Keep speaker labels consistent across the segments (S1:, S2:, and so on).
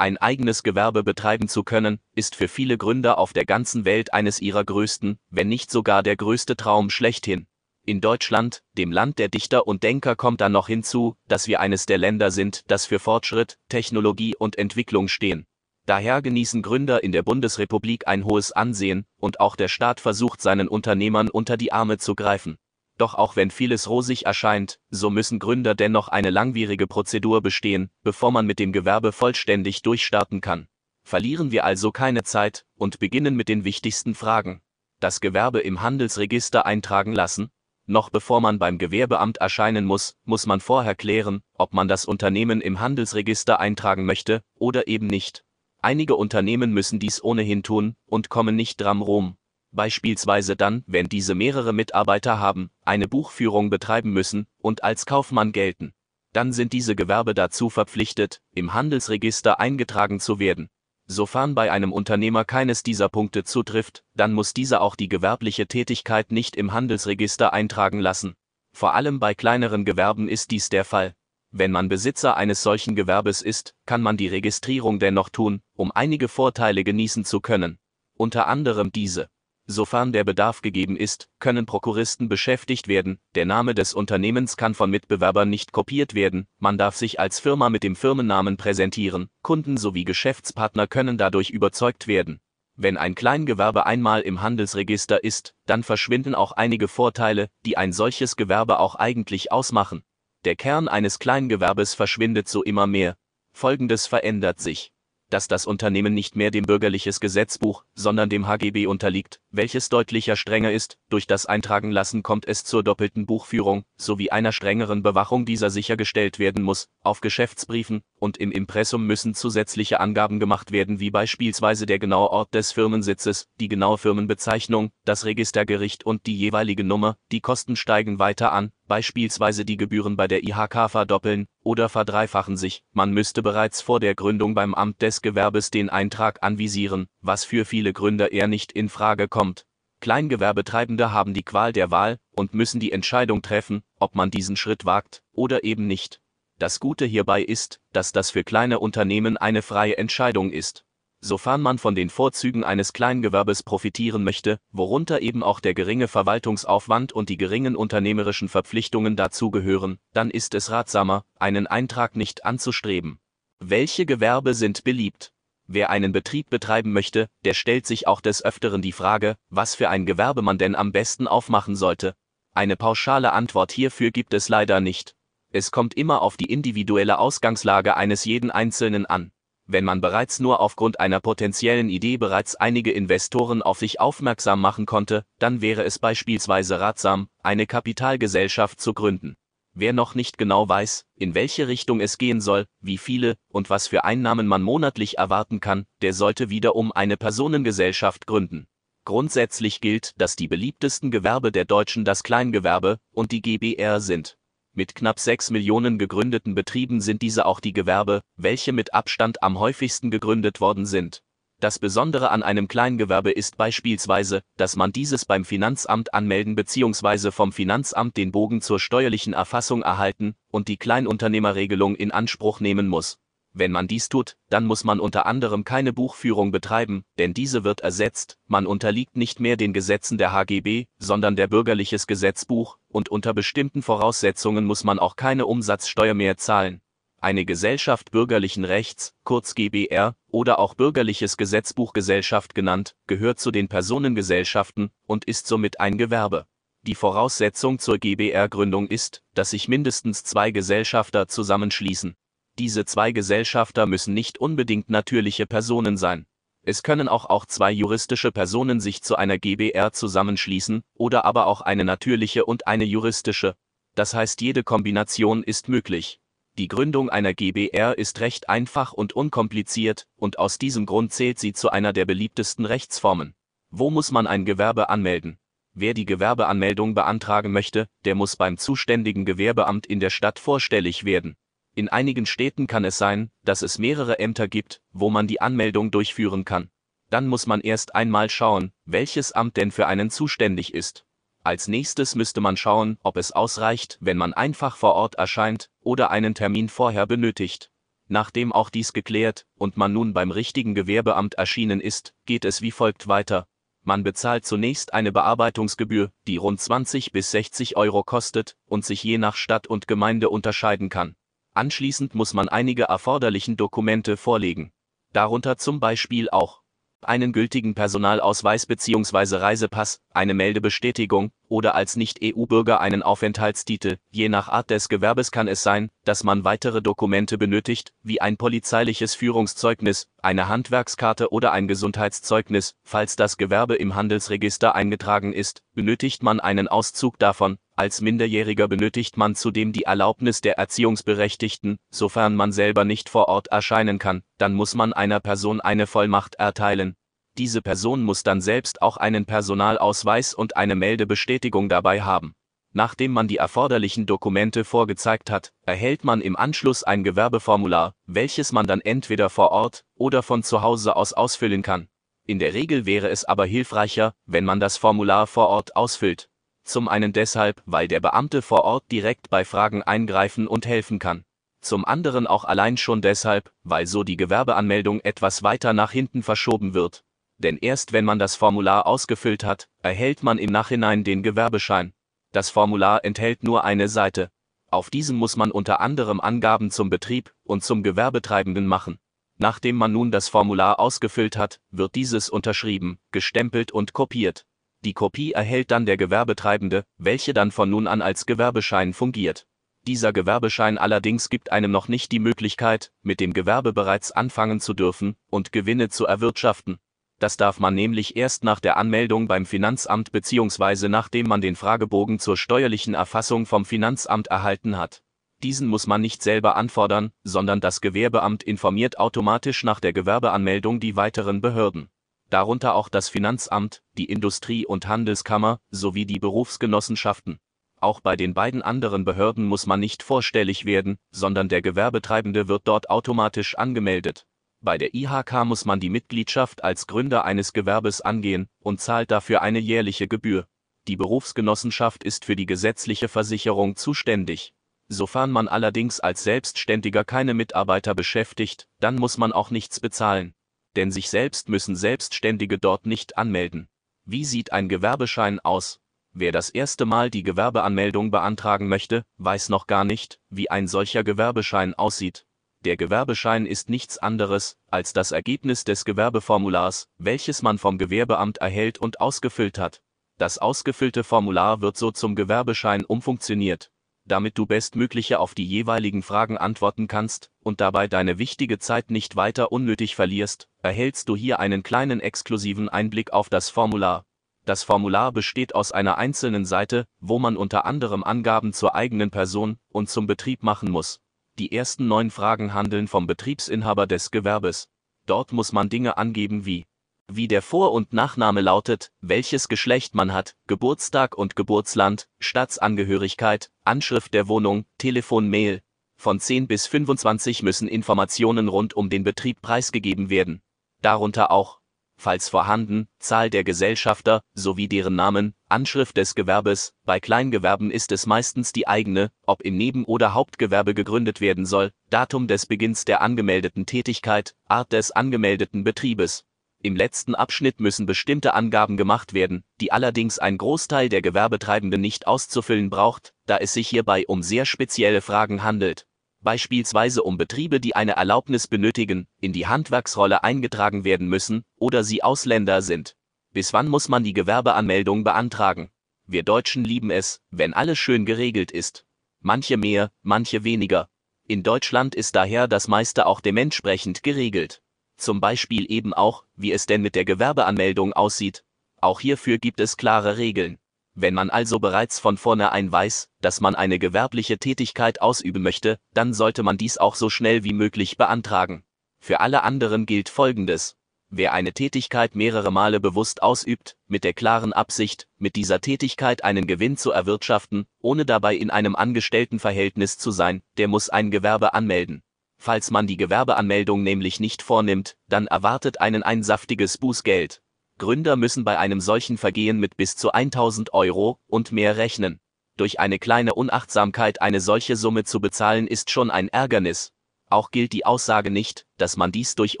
S1: Ein eigenes Gewerbe betreiben zu können, ist für viele Gründer auf der ganzen Welt eines ihrer größten, wenn nicht sogar der größte Traum schlechthin. In Deutschland, dem Land der Dichter und Denker, kommt dann noch hinzu, dass wir eines der Länder sind, das für Fortschritt, Technologie und Entwicklung stehen. Daher genießen Gründer in der Bundesrepublik ein hohes Ansehen, und auch der Staat versucht seinen Unternehmern unter die Arme zu greifen. Doch auch wenn vieles rosig erscheint, so müssen Gründer dennoch eine langwierige Prozedur bestehen, bevor man mit dem Gewerbe vollständig durchstarten kann. Verlieren wir also keine Zeit und beginnen mit den wichtigsten Fragen. Das Gewerbe im Handelsregister eintragen lassen? Noch bevor man beim Gewerbeamt erscheinen muss, muss man vorher klären, ob man das Unternehmen im Handelsregister eintragen möchte oder eben nicht. Einige Unternehmen müssen dies ohnehin tun und kommen nicht dran rum beispielsweise dann, wenn diese mehrere Mitarbeiter haben, eine Buchführung betreiben müssen und als Kaufmann gelten. Dann sind diese Gewerbe dazu verpflichtet, im Handelsregister eingetragen zu werden. Sofern bei einem Unternehmer keines dieser Punkte zutrifft, dann muss dieser auch die gewerbliche Tätigkeit nicht im Handelsregister eintragen lassen. Vor allem bei kleineren Gewerben ist dies der Fall. Wenn man Besitzer eines solchen Gewerbes ist, kann man die Registrierung dennoch tun, um einige Vorteile genießen zu können. Unter anderem diese. Sofern der Bedarf gegeben ist, können Prokuristen beschäftigt werden, der Name des Unternehmens kann von Mitbewerbern nicht kopiert werden, man darf sich als Firma mit dem Firmennamen präsentieren, Kunden sowie Geschäftspartner können dadurch überzeugt werden. Wenn ein Kleingewerbe einmal im Handelsregister ist, dann verschwinden auch einige Vorteile, die ein solches Gewerbe auch eigentlich ausmachen. Der Kern eines Kleingewerbes verschwindet so immer mehr. Folgendes verändert sich dass das Unternehmen nicht mehr dem bürgerliches Gesetzbuch, sondern dem HGB unterliegt, welches deutlicher strenger ist, durch das Eintragen lassen kommt es zur doppelten Buchführung, sowie einer strengeren Bewachung dieser sichergestellt werden muss, auf Geschäftsbriefen und im Impressum müssen zusätzliche Angaben gemacht werden wie beispielsweise der genaue Ort des Firmensitzes, die genaue Firmenbezeichnung, das Registergericht und die jeweilige Nummer, die Kosten steigen weiter an, beispielsweise die Gebühren bei der IHK verdoppeln oder verdreifachen sich, man müsste bereits vor der Gründung beim Amt des Gewerbes den Eintrag anvisieren, was für viele Gründer eher nicht in Frage kommt. Kleingewerbetreibende haben die Qual der Wahl und müssen die Entscheidung treffen, ob man diesen Schritt wagt oder eben nicht. Das Gute hierbei ist, dass das für kleine Unternehmen eine freie Entscheidung ist sofern man von den Vorzügen eines Kleingewerbes profitieren möchte, worunter eben auch der geringe Verwaltungsaufwand und die geringen unternehmerischen Verpflichtungen dazugehören, dann ist es ratsamer, einen Eintrag nicht anzustreben. Welche Gewerbe sind beliebt? Wer einen Betrieb betreiben möchte, der stellt sich auch des Öfteren die Frage, was für ein Gewerbe man denn am besten aufmachen sollte. Eine pauschale Antwort hierfür gibt es leider nicht. Es kommt immer auf die individuelle Ausgangslage eines jeden Einzelnen an wenn man bereits nur aufgrund einer potenziellen Idee bereits einige Investoren auf sich aufmerksam machen konnte, dann wäre es beispielsweise ratsam, eine Kapitalgesellschaft zu gründen. Wer noch nicht genau weiß, in welche Richtung es gehen soll, wie viele und was für Einnahmen man monatlich erwarten kann, der sollte wiederum eine Personengesellschaft gründen. Grundsätzlich gilt, dass die beliebtesten Gewerbe der Deutschen das Kleingewerbe und die GBR sind. Mit knapp 6 Millionen gegründeten Betrieben sind diese auch die Gewerbe, welche mit Abstand am häufigsten gegründet worden sind. Das Besondere an einem Kleingewerbe ist beispielsweise, dass man dieses beim Finanzamt anmelden bzw. vom Finanzamt den Bogen zur steuerlichen Erfassung erhalten und die Kleinunternehmerregelung in Anspruch nehmen muss. Wenn man dies tut, dann muss man unter anderem keine Buchführung betreiben, denn diese wird ersetzt, man unterliegt nicht mehr den Gesetzen der HGB, sondern der bürgerliches Gesetzbuch, und unter bestimmten Voraussetzungen muss man auch keine Umsatzsteuer mehr zahlen. Eine Gesellschaft bürgerlichen Rechts, kurz GBR, oder auch bürgerliches Gesetzbuchgesellschaft genannt, gehört zu den Personengesellschaften und ist somit ein Gewerbe. Die Voraussetzung zur GBR-Gründung ist, dass sich mindestens zwei Gesellschafter zusammenschließen. Diese zwei Gesellschafter müssen nicht unbedingt natürliche Personen sein. Es können auch auch zwei juristische Personen sich zu einer GbR zusammenschließen oder aber auch eine natürliche und eine juristische. Das heißt, jede Kombination ist möglich. Die Gründung einer GbR ist recht einfach und unkompliziert und aus diesem Grund zählt sie zu einer der beliebtesten Rechtsformen. Wo muss man ein Gewerbe anmelden? Wer die Gewerbeanmeldung beantragen möchte, der muss beim zuständigen Gewerbeamt in der Stadt vorstellig werden. In einigen Städten kann es sein, dass es mehrere Ämter gibt, wo man die Anmeldung durchführen kann. Dann muss man erst einmal schauen, welches Amt denn für einen zuständig ist. Als nächstes müsste man schauen, ob es ausreicht, wenn man einfach vor Ort erscheint oder einen Termin vorher benötigt. Nachdem auch dies geklärt und man nun beim richtigen Gewerbeamt erschienen ist, geht es wie folgt weiter. Man bezahlt zunächst eine Bearbeitungsgebühr, die rund 20 bis 60 Euro kostet und sich je nach Stadt und Gemeinde unterscheiden kann. Anschließend muss man einige erforderlichen Dokumente vorlegen. Darunter zum Beispiel auch einen gültigen Personalausweis bzw. Reisepass, eine Meldebestätigung oder als Nicht-EU-Bürger einen Aufenthaltstitel. Je nach Art des Gewerbes kann es sein, dass man weitere Dokumente benötigt, wie ein polizeiliches Führungszeugnis, eine Handwerkskarte oder ein Gesundheitszeugnis. Falls das Gewerbe im Handelsregister eingetragen ist, benötigt man einen Auszug davon. Als Minderjähriger benötigt man zudem die Erlaubnis der Erziehungsberechtigten, sofern man selber nicht vor Ort erscheinen kann, dann muss man einer Person eine Vollmacht erteilen. Diese Person muss dann selbst auch einen Personalausweis und eine Meldebestätigung dabei haben. Nachdem man die erforderlichen Dokumente vorgezeigt hat, erhält man im Anschluss ein Gewerbeformular, welches man dann entweder vor Ort oder von zu Hause aus ausfüllen kann. In der Regel wäre es aber hilfreicher, wenn man das Formular vor Ort ausfüllt. Zum einen deshalb, weil der Beamte vor Ort direkt bei Fragen eingreifen und helfen kann. Zum anderen auch allein schon deshalb, weil so die Gewerbeanmeldung etwas weiter nach hinten verschoben wird. Denn erst wenn man das Formular ausgefüllt hat, erhält man im Nachhinein den Gewerbeschein. Das Formular enthält nur eine Seite. Auf diesem muss man unter anderem Angaben zum Betrieb und zum Gewerbetreibenden machen. Nachdem man nun das Formular ausgefüllt hat, wird dieses unterschrieben, gestempelt und kopiert. Die Kopie erhält dann der Gewerbetreibende, welche dann von nun an als Gewerbeschein fungiert. Dieser Gewerbeschein allerdings gibt einem noch nicht die Möglichkeit, mit dem Gewerbe bereits anfangen zu dürfen und Gewinne zu erwirtschaften. Das darf man nämlich erst nach der Anmeldung beim Finanzamt bzw. nachdem man den Fragebogen zur steuerlichen Erfassung vom Finanzamt erhalten hat. Diesen muss man nicht selber anfordern, sondern das Gewerbeamt informiert automatisch nach der Gewerbeanmeldung die weiteren Behörden darunter auch das Finanzamt, die Industrie- und Handelskammer sowie die Berufsgenossenschaften. Auch bei den beiden anderen Behörden muss man nicht vorstellig werden, sondern der Gewerbetreibende wird dort automatisch angemeldet. Bei der IHK muss man die Mitgliedschaft als Gründer eines Gewerbes angehen und zahlt dafür eine jährliche Gebühr. Die Berufsgenossenschaft ist für die gesetzliche Versicherung zuständig. Sofern man allerdings als Selbstständiger keine Mitarbeiter beschäftigt, dann muss man auch nichts bezahlen denn sich selbst müssen Selbstständige dort nicht anmelden. Wie sieht ein Gewerbeschein aus? Wer das erste Mal die Gewerbeanmeldung beantragen möchte, weiß noch gar nicht, wie ein solcher Gewerbeschein aussieht. Der Gewerbeschein ist nichts anderes als das Ergebnis des Gewerbeformulars, welches man vom Gewerbeamt erhält und ausgefüllt hat. Das ausgefüllte Formular wird so zum Gewerbeschein umfunktioniert damit du bestmögliche auf die jeweiligen Fragen antworten kannst und dabei deine wichtige Zeit nicht weiter unnötig verlierst, erhältst du hier einen kleinen exklusiven Einblick auf das Formular. Das Formular besteht aus einer einzelnen Seite, wo man unter anderem Angaben zur eigenen Person und zum Betrieb machen muss. Die ersten neun Fragen handeln vom Betriebsinhaber des Gewerbes. Dort muss man Dinge angeben wie wie der Vor- und Nachname lautet, welches Geschlecht man hat, Geburtstag und Geburtsland, Staatsangehörigkeit, Anschrift der Wohnung, Telefon, Mail. Von 10 bis 25 müssen Informationen rund um den Betrieb preisgegeben werden. Darunter auch, falls vorhanden, Zahl der Gesellschafter sowie deren Namen, Anschrift des Gewerbes. Bei Kleingewerben ist es meistens die eigene, ob im Neben- oder Hauptgewerbe gegründet werden soll, Datum des Beginns der angemeldeten Tätigkeit, Art des angemeldeten Betriebes, im letzten Abschnitt müssen bestimmte Angaben gemacht werden, die allerdings ein Großteil der Gewerbetreibenden nicht auszufüllen braucht, da es sich hierbei um sehr spezielle Fragen handelt. Beispielsweise um Betriebe, die eine Erlaubnis benötigen, in die Handwerksrolle eingetragen werden müssen oder sie Ausländer sind. Bis wann muss man die Gewerbeanmeldung beantragen? Wir Deutschen lieben es, wenn alles schön geregelt ist. Manche mehr, manche weniger. In Deutschland ist daher das meiste auch dementsprechend geregelt. Zum Beispiel eben auch, wie es denn mit der Gewerbeanmeldung aussieht. Auch hierfür gibt es klare Regeln. Wenn man also bereits von vornherein weiß, dass man eine gewerbliche Tätigkeit ausüben möchte, dann sollte man dies auch so schnell wie möglich beantragen. Für alle anderen gilt Folgendes. Wer eine Tätigkeit mehrere Male bewusst ausübt, mit der klaren Absicht, mit dieser Tätigkeit einen Gewinn zu erwirtschaften, ohne dabei in einem Angestelltenverhältnis zu sein, der muss ein Gewerbe anmelden. Falls man die Gewerbeanmeldung nämlich nicht vornimmt, dann erwartet einen ein saftiges Bußgeld. Gründer müssen bei einem solchen Vergehen mit bis zu 1000 Euro und mehr rechnen. Durch eine kleine Unachtsamkeit eine solche Summe zu bezahlen ist schon ein Ärgernis, auch gilt die Aussage nicht, dass man dies durch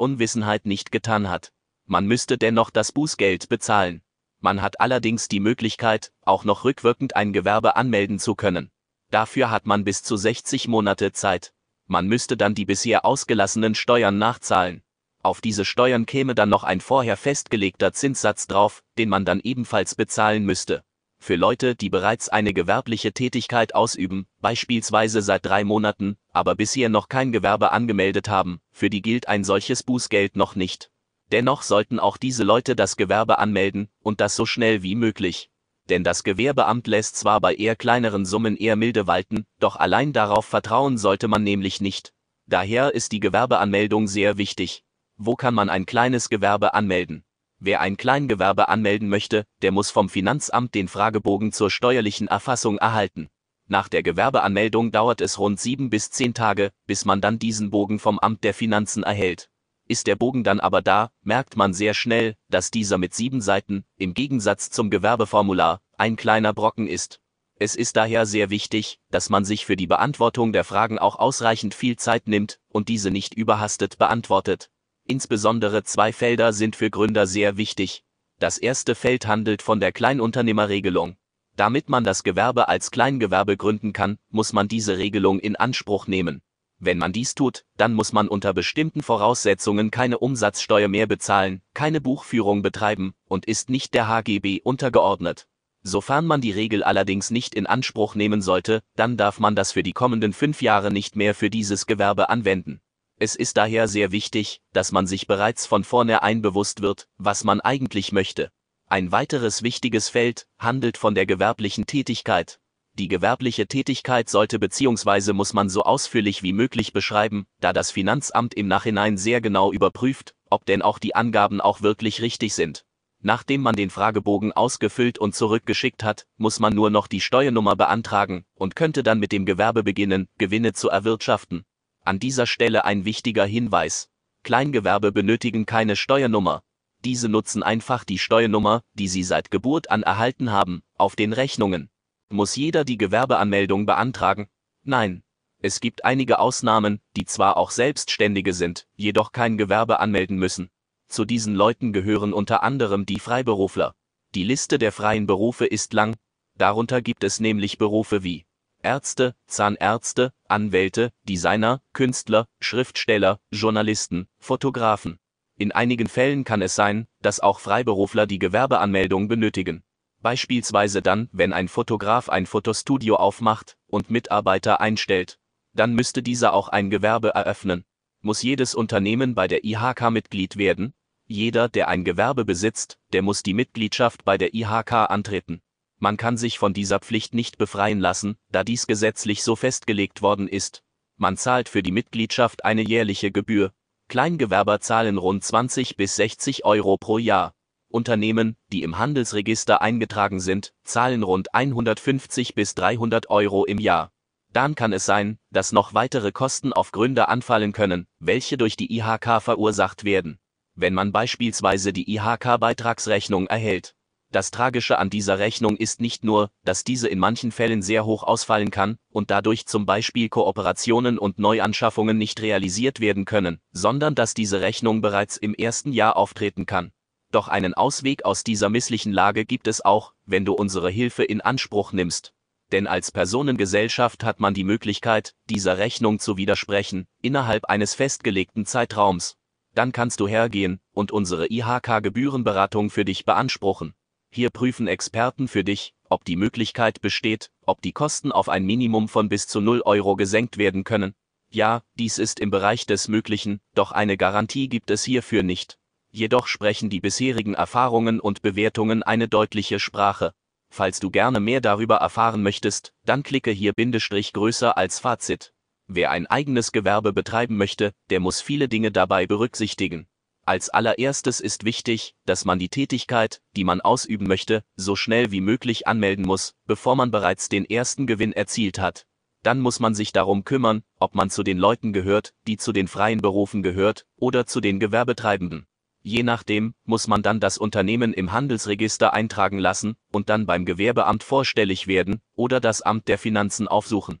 S1: Unwissenheit nicht getan hat. Man müsste dennoch das Bußgeld bezahlen. Man hat allerdings die Möglichkeit, auch noch rückwirkend ein Gewerbe anmelden zu können. Dafür hat man bis zu 60 Monate Zeit. Man müsste dann die bisher ausgelassenen Steuern nachzahlen. Auf diese Steuern käme dann noch ein vorher festgelegter Zinssatz drauf, den man dann ebenfalls bezahlen müsste. Für Leute, die bereits eine gewerbliche Tätigkeit ausüben, beispielsweise seit drei Monaten, aber bisher noch kein Gewerbe angemeldet haben, für die gilt ein solches Bußgeld noch nicht. Dennoch sollten auch diese Leute das Gewerbe anmelden, und das so schnell wie möglich. Denn das Gewerbeamt lässt zwar bei eher kleineren Summen eher milde walten, doch allein darauf vertrauen sollte man nämlich nicht. Daher ist die Gewerbeanmeldung sehr wichtig. Wo kann man ein kleines Gewerbe anmelden? Wer ein Kleingewerbe anmelden möchte, der muss vom Finanzamt den Fragebogen zur steuerlichen Erfassung erhalten. Nach der Gewerbeanmeldung dauert es rund sieben bis zehn Tage, bis man dann diesen Bogen vom Amt der Finanzen erhält. Ist der Bogen dann aber da, merkt man sehr schnell, dass dieser mit sieben Seiten, im Gegensatz zum Gewerbeformular, ein kleiner Brocken ist. Es ist daher sehr wichtig, dass man sich für die Beantwortung der Fragen auch ausreichend viel Zeit nimmt und diese nicht überhastet beantwortet. Insbesondere zwei Felder sind für Gründer sehr wichtig. Das erste Feld handelt von der Kleinunternehmerregelung. Damit man das Gewerbe als Kleingewerbe gründen kann, muss man diese Regelung in Anspruch nehmen. Wenn man dies tut, dann muss man unter bestimmten Voraussetzungen keine Umsatzsteuer mehr bezahlen, keine Buchführung betreiben und ist nicht der HGB untergeordnet. Sofern man die Regel allerdings nicht in Anspruch nehmen sollte, dann darf man das für die kommenden fünf Jahre nicht mehr für dieses Gewerbe anwenden. Es ist daher sehr wichtig, dass man sich bereits von vornherein bewusst wird, was man eigentlich möchte. Ein weiteres wichtiges Feld handelt von der gewerblichen Tätigkeit. Die gewerbliche Tätigkeit sollte bzw. muss man so ausführlich wie möglich beschreiben, da das Finanzamt im Nachhinein sehr genau überprüft, ob denn auch die Angaben auch wirklich richtig sind. Nachdem man den Fragebogen ausgefüllt und zurückgeschickt hat, muss man nur noch die Steuernummer beantragen und könnte dann mit dem Gewerbe beginnen, Gewinne zu erwirtschaften. An dieser Stelle ein wichtiger Hinweis. Kleingewerbe benötigen keine Steuernummer. Diese nutzen einfach die Steuernummer, die sie seit Geburt an erhalten haben, auf den Rechnungen. Muss jeder die Gewerbeanmeldung beantragen? Nein. Es gibt einige Ausnahmen, die zwar auch Selbstständige sind, jedoch kein Gewerbe anmelden müssen. Zu diesen Leuten gehören unter anderem die Freiberufler. Die Liste der freien Berufe ist lang, darunter gibt es nämlich Berufe wie Ärzte, Zahnärzte, Anwälte, Designer, Künstler, Schriftsteller, Journalisten, Fotografen. In einigen Fällen kann es sein, dass auch Freiberufler die Gewerbeanmeldung benötigen. Beispielsweise dann, wenn ein Fotograf ein Fotostudio aufmacht und Mitarbeiter einstellt. Dann müsste dieser auch ein Gewerbe eröffnen. Muss jedes Unternehmen bei der IHK Mitglied werden? Jeder, der ein Gewerbe besitzt, der muss die Mitgliedschaft bei der IHK antreten. Man kann sich von dieser Pflicht nicht befreien lassen, da dies gesetzlich so festgelegt worden ist. Man zahlt für die Mitgliedschaft eine jährliche Gebühr. Kleingewerber zahlen rund 20 bis 60 Euro pro Jahr. Unternehmen, die im Handelsregister eingetragen sind, zahlen rund 150 bis 300 Euro im Jahr. Dann kann es sein, dass noch weitere Kosten auf Gründer anfallen können, welche durch die IHK verursacht werden. Wenn man beispielsweise die IHK-Beitragsrechnung erhält, das Tragische an dieser Rechnung ist nicht nur, dass diese in manchen Fällen sehr hoch ausfallen kann und dadurch zum Beispiel Kooperationen und Neuanschaffungen nicht realisiert werden können, sondern dass diese Rechnung bereits im ersten Jahr auftreten kann. Doch einen Ausweg aus dieser misslichen Lage gibt es auch, wenn du unsere Hilfe in Anspruch nimmst. Denn als Personengesellschaft hat man die Möglichkeit, dieser Rechnung zu widersprechen, innerhalb eines festgelegten Zeitraums. Dann kannst du hergehen und unsere IHK-Gebührenberatung für dich beanspruchen. Hier prüfen Experten für dich, ob die Möglichkeit besteht, ob die Kosten auf ein Minimum von bis zu 0 Euro gesenkt werden können. Ja, dies ist im Bereich des Möglichen, doch eine Garantie gibt es hierfür nicht. Jedoch sprechen die bisherigen Erfahrungen und Bewertungen eine deutliche Sprache. Falls du gerne mehr darüber erfahren möchtest, dann klicke hier Bindestrich größer als Fazit. Wer ein eigenes Gewerbe betreiben möchte, der muss viele Dinge dabei berücksichtigen. Als allererstes ist wichtig, dass man die Tätigkeit, die man ausüben möchte, so schnell wie möglich anmelden muss, bevor man bereits den ersten Gewinn erzielt hat. Dann muss man sich darum kümmern, ob man zu den Leuten gehört, die zu den freien Berufen gehört, oder zu den Gewerbetreibenden. Je nachdem muss man dann das Unternehmen im Handelsregister eintragen lassen und dann beim Gewerbeamt vorstellig werden oder das Amt der Finanzen aufsuchen.